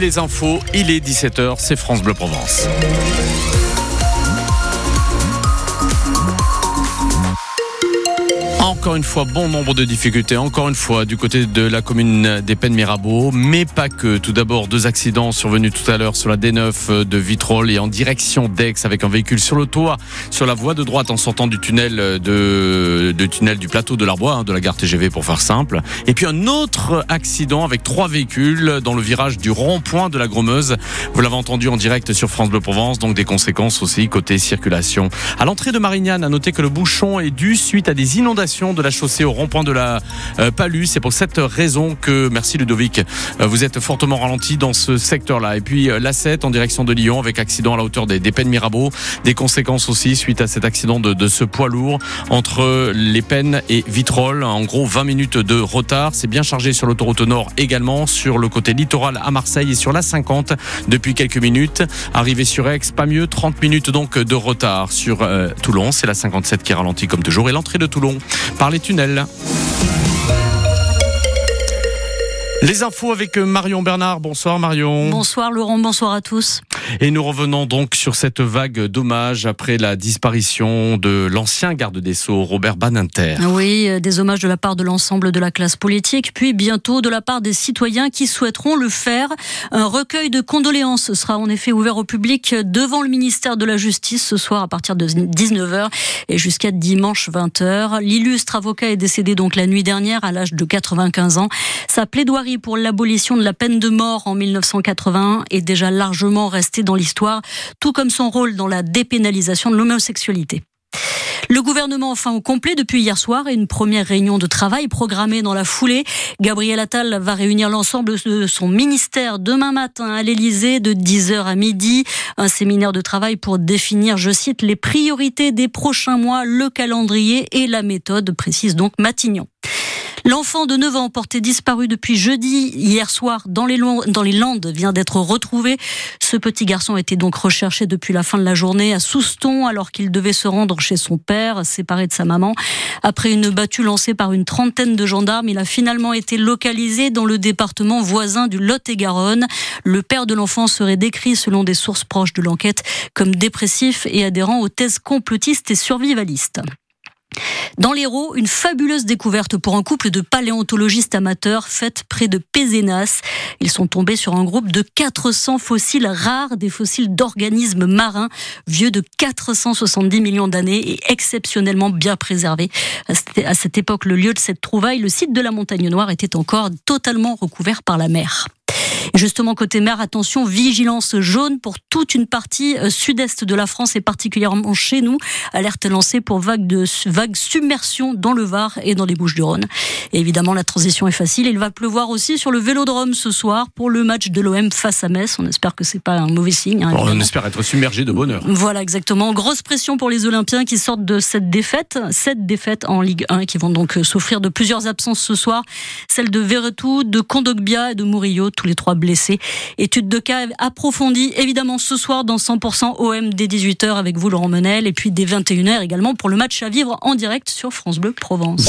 Les infos, il est 17h, c'est France Bleu Provence. Encore une fois, bon nombre de difficultés, encore une fois, du côté de la commune des Pennes Mirabeau, mais pas que. Tout d'abord, deux accidents survenus tout à l'heure sur la D9 de Vitrolles et en direction d'Aix avec un véhicule sur le toit, sur la voie de droite en sortant du tunnel tunnel du plateau de l'Arbois, hein, de la gare TGV pour faire simple. Et puis un autre accident avec trois véhicules dans le virage du rond-point de la Gromeuse. Vous l'avez entendu en direct sur France Bleu Provence, donc des conséquences aussi côté circulation. À l'entrée de Marignane, à noter que le bouchon est dû suite à des inondations de la chaussée au rond-point de la euh, Palus. C'est pour cette raison que, merci Ludovic, euh, vous êtes fortement ralenti dans ce secteur-là. Et puis euh, l'A7 en direction de Lyon avec accident à la hauteur des, des Pennes Mirabeau. Des conséquences aussi suite à cet accident de, ce poids lourd entre les Pennes et Vitrolles. En gros, 20 minutes de retard. C'est bien chargé sur l'autoroute nord également, sur le côté littoral à Marseille et sur la 50 depuis quelques minutes. Arrivé sur Aix, pas mieux, 30 minutes donc de retard sur Toulon. C'est la 57 qui ralentit comme toujours. Et l'entrée de Toulon par les tunnels. Les infos avec Marion Bernard. Bonsoir Marion. Bonsoir Laurent, bonsoir à tous. Et nous revenons donc sur cette vague d'hommages après la disparition de l'ancien garde des Sceaux, Robert Baninter. Oui, des hommages de la part de l'ensemble de la classe politique, puis bientôt de la part des citoyens qui souhaiteront le faire. Un recueil de condoléances sera en effet ouvert au public devant le ministère de la Justice ce soir à partir de 19h et jusqu'à dimanche 20h. L'illustre avocat est décédé donc la nuit dernière à l'âge de 95 ans. Sa plaidoirie pour l'abolition de la peine de mort en 1981 est déjà largement restée dans l'histoire, tout comme son rôle dans la dépénalisation de l'homosexualité. Le gouvernement enfin au complet depuis hier soir et une première réunion de travail programmée dans la foulée. Gabriel Attal va réunir l'ensemble de son ministère demain matin à l'Elysée de 10h à midi. Un séminaire de travail pour définir, je cite, les priorités des prochains mois, le calendrier et la méthode, précise donc Matignon. L'enfant de 9 ans porté disparu depuis jeudi hier soir dans les, Landes vient d'être retrouvé. Ce petit garçon était donc recherché depuis la fin de la journée à Souston alors qu'il devait se rendre chez son père, séparé de sa maman. Après une battue lancée par une trentaine de gendarmes, il a finalement été localisé dans le département voisin du Lot-et-Garonne. Le père de l'enfant serait décrit selon des sources proches de l'enquête comme dépressif et adhérent aux thèses complotistes et survivalistes. Dans l'Hérault, une fabuleuse découverte pour un couple de paléontologistes amateurs faite près de Pézenas. Ils sont tombés sur un groupe de 400 fossiles rares, des fossiles d'organismes marins vieux de 470 millions d'années et exceptionnellement bien préservés. À cette époque, le lieu de cette trouvaille, le site de la Montagne Noire, était encore totalement recouvert par la mer. Justement, côté mer, attention, vigilance jaune pour toute une partie euh, sud-est de la France et particulièrement chez nous. Alerte lancée pour vague de vague submersion dans le Var et dans les Bouches-du-Rhône. Et évidemment, la transition est facile. Il va pleuvoir aussi sur le Vélodrome ce soir pour le match de l'OM face à Metz. On espère que c'est pas un mauvais signe. Hein, on espère être submergé de bonheur. Voilà, exactement. Grosse pression pour les Olympiens qui sortent de cette défaite, cette défaite en Ligue 1 qui vont donc souffrir de plusieurs absences ce soir. Celle de Verretou, de Kondogbia et de Murillo, tous les trois blessés. Étude de cas approfondie, évidemment, ce soir dans 100% OM dès 18h avec vous, Laurent Menel, et puis dès 21h également pour le match à vivre en direct sur France Bleu Provence.